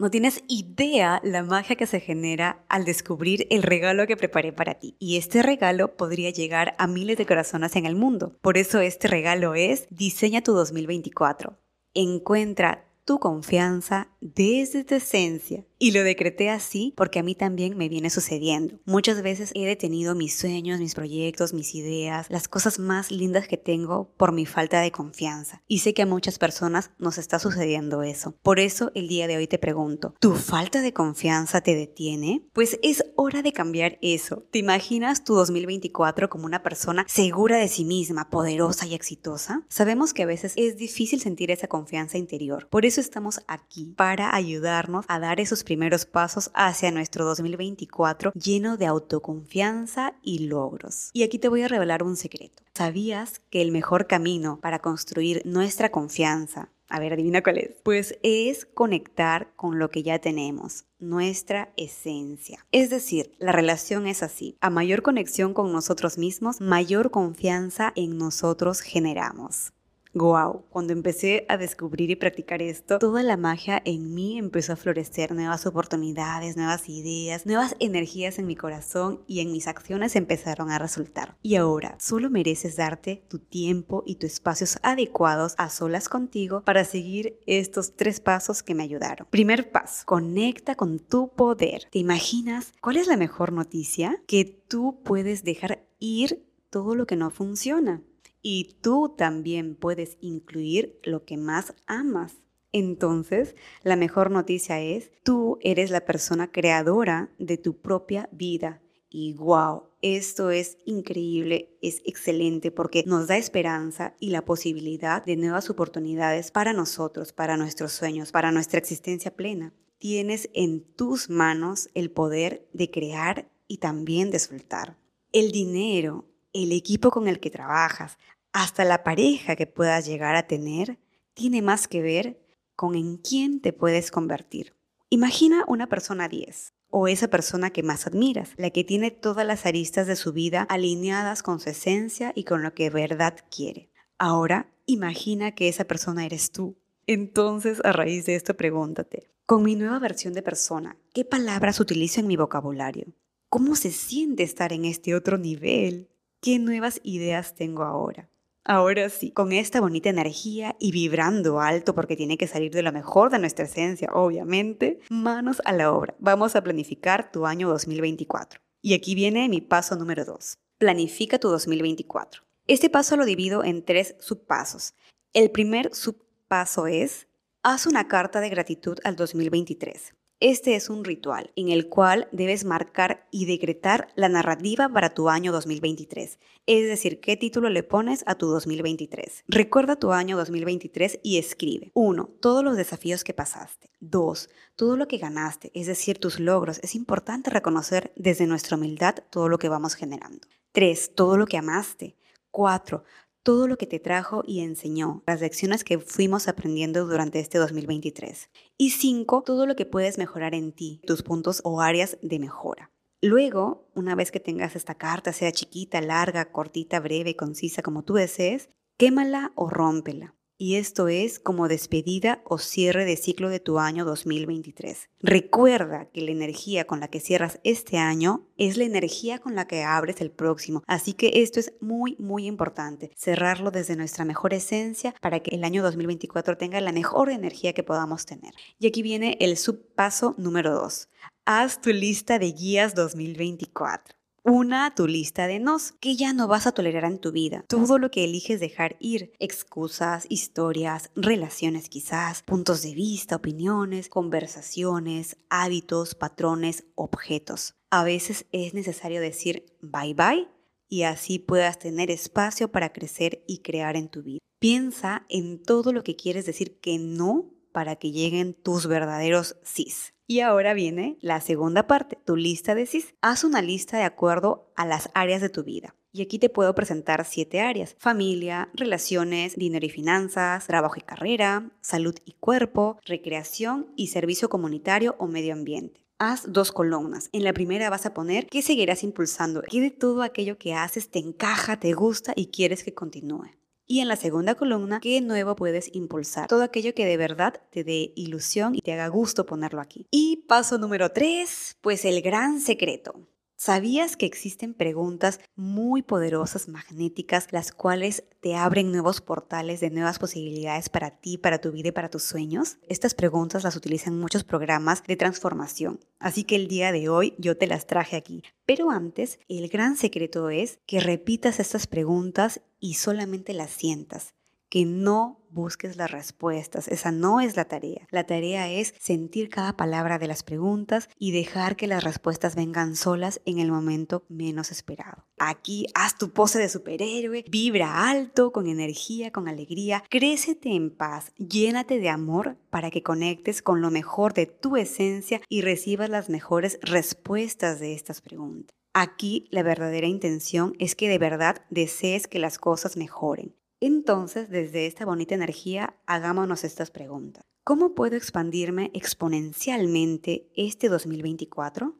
No tienes idea la magia que se genera al descubrir el regalo que preparé para ti. Y este regalo podría llegar a miles de corazones en el mundo. Por eso este regalo es Diseña tu 2024. Encuentra tu confianza desde tu esencia. Y lo decreté así porque a mí también me viene sucediendo. Muchas veces he detenido mis sueños, mis proyectos, mis ideas, las cosas más lindas que tengo por mi falta de confianza. Y sé que a muchas personas nos está sucediendo eso. Por eso el día de hoy te pregunto, ¿tu falta de confianza te detiene? Pues es hora de cambiar eso. ¿Te imaginas tu 2024 como una persona segura de sí misma, poderosa y exitosa? Sabemos que a veces es difícil sentir esa confianza interior. Por eso estamos aquí para ayudarnos a dar esos primeros pasos hacia nuestro 2024 lleno de autoconfianza y logros. Y aquí te voy a revelar un secreto. ¿Sabías que el mejor camino para construir nuestra confianza, a ver, adivina cuál es. Pues es conectar con lo que ya tenemos, nuestra esencia. Es decir, la relación es así. A mayor conexión con nosotros mismos, mayor confianza en nosotros generamos. Wow, cuando empecé a descubrir y practicar esto, toda la magia en mí empezó a florecer, nuevas oportunidades, nuevas ideas, nuevas energías en mi corazón y en mis acciones empezaron a resultar. Y ahora, solo mereces darte tu tiempo y tus espacios adecuados a solas contigo para seguir estos tres pasos que me ayudaron. Primer paso, conecta con tu poder. ¿Te imaginas cuál es la mejor noticia? Que tú puedes dejar ir todo lo que no funciona y tú también puedes incluir lo que más amas. Entonces, la mejor noticia es, tú eres la persona creadora de tu propia vida. Y wow, esto es increíble, es excelente porque nos da esperanza y la posibilidad de nuevas oportunidades para nosotros, para nuestros sueños, para nuestra existencia plena. Tienes en tus manos el poder de crear y también de soltar. El dinero el equipo con el que trabajas, hasta la pareja que puedas llegar a tener, tiene más que ver con en quién te puedes convertir. Imagina una persona 10 o esa persona que más admiras, la que tiene todas las aristas de su vida alineadas con su esencia y con lo que verdad quiere. Ahora, imagina que esa persona eres tú. Entonces, a raíz de esto, pregúntate, con mi nueva versión de persona, ¿qué palabras utilizo en mi vocabulario? ¿Cómo se siente estar en este otro nivel? ¿Qué nuevas ideas tengo ahora? Ahora sí, con esta bonita energía y vibrando alto porque tiene que salir de lo mejor de nuestra esencia, obviamente, manos a la obra. Vamos a planificar tu año 2024. Y aquí viene mi paso número 2. Planifica tu 2024. Este paso lo divido en tres subpasos. El primer subpaso es, haz una carta de gratitud al 2023. Este es un ritual en el cual debes marcar y decretar la narrativa para tu año 2023, es decir, qué título le pones a tu 2023. Recuerda tu año 2023 y escribe 1. Todos los desafíos que pasaste. 2. Todo lo que ganaste, es decir, tus logros. Es importante reconocer desde nuestra humildad todo lo que vamos generando. 3. Todo lo que amaste. 4 todo lo que te trajo y enseñó, las lecciones que fuimos aprendiendo durante este 2023. Y cinco, todo lo que puedes mejorar en ti, tus puntos o áreas de mejora. Luego, una vez que tengas esta carta, sea chiquita, larga, cortita, breve, concisa, como tú desees, quémala o rómpela y esto es como despedida o cierre de ciclo de tu año 2023. Recuerda que la energía con la que cierras este año es la energía con la que abres el próximo, así que esto es muy muy importante, cerrarlo desde nuestra mejor esencia para que el año 2024 tenga la mejor energía que podamos tener. Y aquí viene el subpaso número 2. Haz tu lista de guías 2024. Una, tu lista de nos, que ya no vas a tolerar en tu vida. Todo lo que eliges dejar ir, excusas, historias, relaciones quizás, puntos de vista, opiniones, conversaciones, hábitos, patrones, objetos. A veces es necesario decir bye bye y así puedas tener espacio para crecer y crear en tu vida. Piensa en todo lo que quieres decir que no para que lleguen tus verdaderos sís. Y ahora viene la segunda parte, tu lista de CIS. Haz una lista de acuerdo a las áreas de tu vida. Y aquí te puedo presentar siete áreas. Familia, relaciones, dinero y finanzas, trabajo y carrera, salud y cuerpo, recreación y servicio comunitario o medio ambiente. Haz dos columnas. En la primera vas a poner qué seguirás impulsando, qué de todo aquello que haces te encaja, te gusta y quieres que continúe. Y en la segunda columna, ¿qué nuevo puedes impulsar? Todo aquello que de verdad te dé ilusión y te haga gusto ponerlo aquí. Y paso número tres, pues el gran secreto. ¿Sabías que existen preguntas muy poderosas, magnéticas, las cuales te abren nuevos portales de nuevas posibilidades para ti, para tu vida y para tus sueños? Estas preguntas las utilizan muchos programas de transformación, así que el día de hoy yo te las traje aquí. Pero antes, el gran secreto es que repitas estas preguntas y solamente las sientas que no busques las respuestas. Esa no es la tarea. La tarea es sentir cada palabra de las preguntas y dejar que las respuestas vengan solas en el momento menos esperado. Aquí haz tu pose de superhéroe, vibra alto, con energía, con alegría, crécete en paz, llénate de amor para que conectes con lo mejor de tu esencia y recibas las mejores respuestas de estas preguntas. Aquí la verdadera intención es que de verdad desees que las cosas mejoren entonces, desde esta bonita energía, hagámonos estas preguntas. ¿Cómo puedo expandirme exponencialmente este 2024?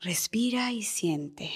Respira y siente.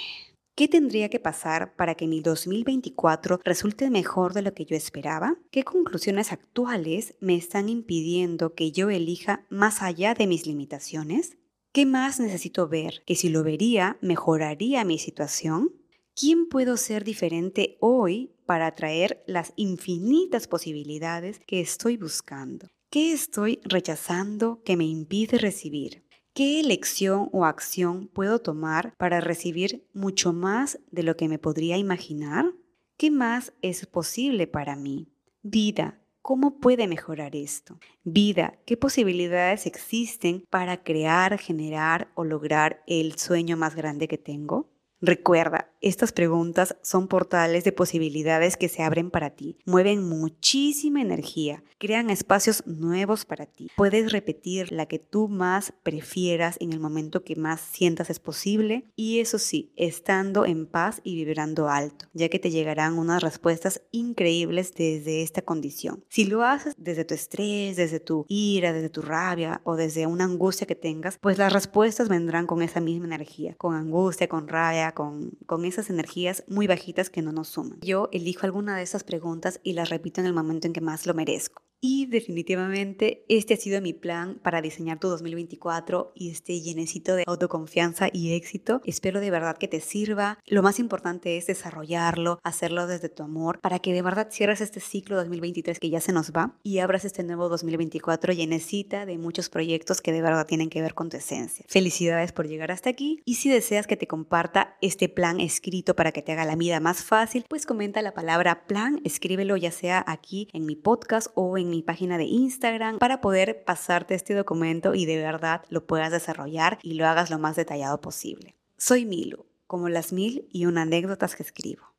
¿Qué tendría que pasar para que mi 2024 resulte mejor de lo que yo esperaba? ¿Qué conclusiones actuales me están impidiendo que yo elija más allá de mis limitaciones? ¿Qué más necesito ver que si lo vería mejoraría mi situación? ¿Quién puedo ser diferente hoy para atraer las infinitas posibilidades que estoy buscando? ¿Qué estoy rechazando que me impide recibir? ¿Qué elección o acción puedo tomar para recibir mucho más de lo que me podría imaginar? ¿Qué más es posible para mí? Vida, ¿cómo puede mejorar esto? Vida, ¿qué posibilidades existen para crear, generar o lograr el sueño más grande que tengo? Recuerda, estas preguntas son portales de posibilidades que se abren para ti, mueven muchísima energía, crean espacios nuevos para ti. Puedes repetir la que tú más prefieras en el momento que más sientas es posible y eso sí, estando en paz y vibrando alto, ya que te llegarán unas respuestas increíbles desde esta condición. Si lo haces desde tu estrés, desde tu ira, desde tu rabia o desde una angustia que tengas, pues las respuestas vendrán con esa misma energía, con angustia, con rabia, con, esas energías muy bajitas que no nos suman. Yo elijo alguna de esas preguntas y las repito en el momento en que más lo merezco. Y definitivamente este ha sido mi plan para diseñar tu 2024 y este llenecito de autoconfianza y éxito. Espero de verdad que te sirva. Lo más importante es desarrollarlo, hacerlo desde tu amor, para que de verdad cierres este ciclo 2023 que ya se nos va y abras este nuevo 2024 llenecita de muchos proyectos que de verdad tienen que ver con tu esencia. Felicidades por llegar hasta aquí y si deseas que te comparta este plan escrito para que te haga la vida más fácil, pues comenta la palabra plan, escríbelo ya sea aquí en mi podcast o en mi página de Instagram para poder pasarte este documento y de verdad lo puedas desarrollar y lo hagas lo más detallado posible. Soy Milu, como las mil y una anécdotas que escribo.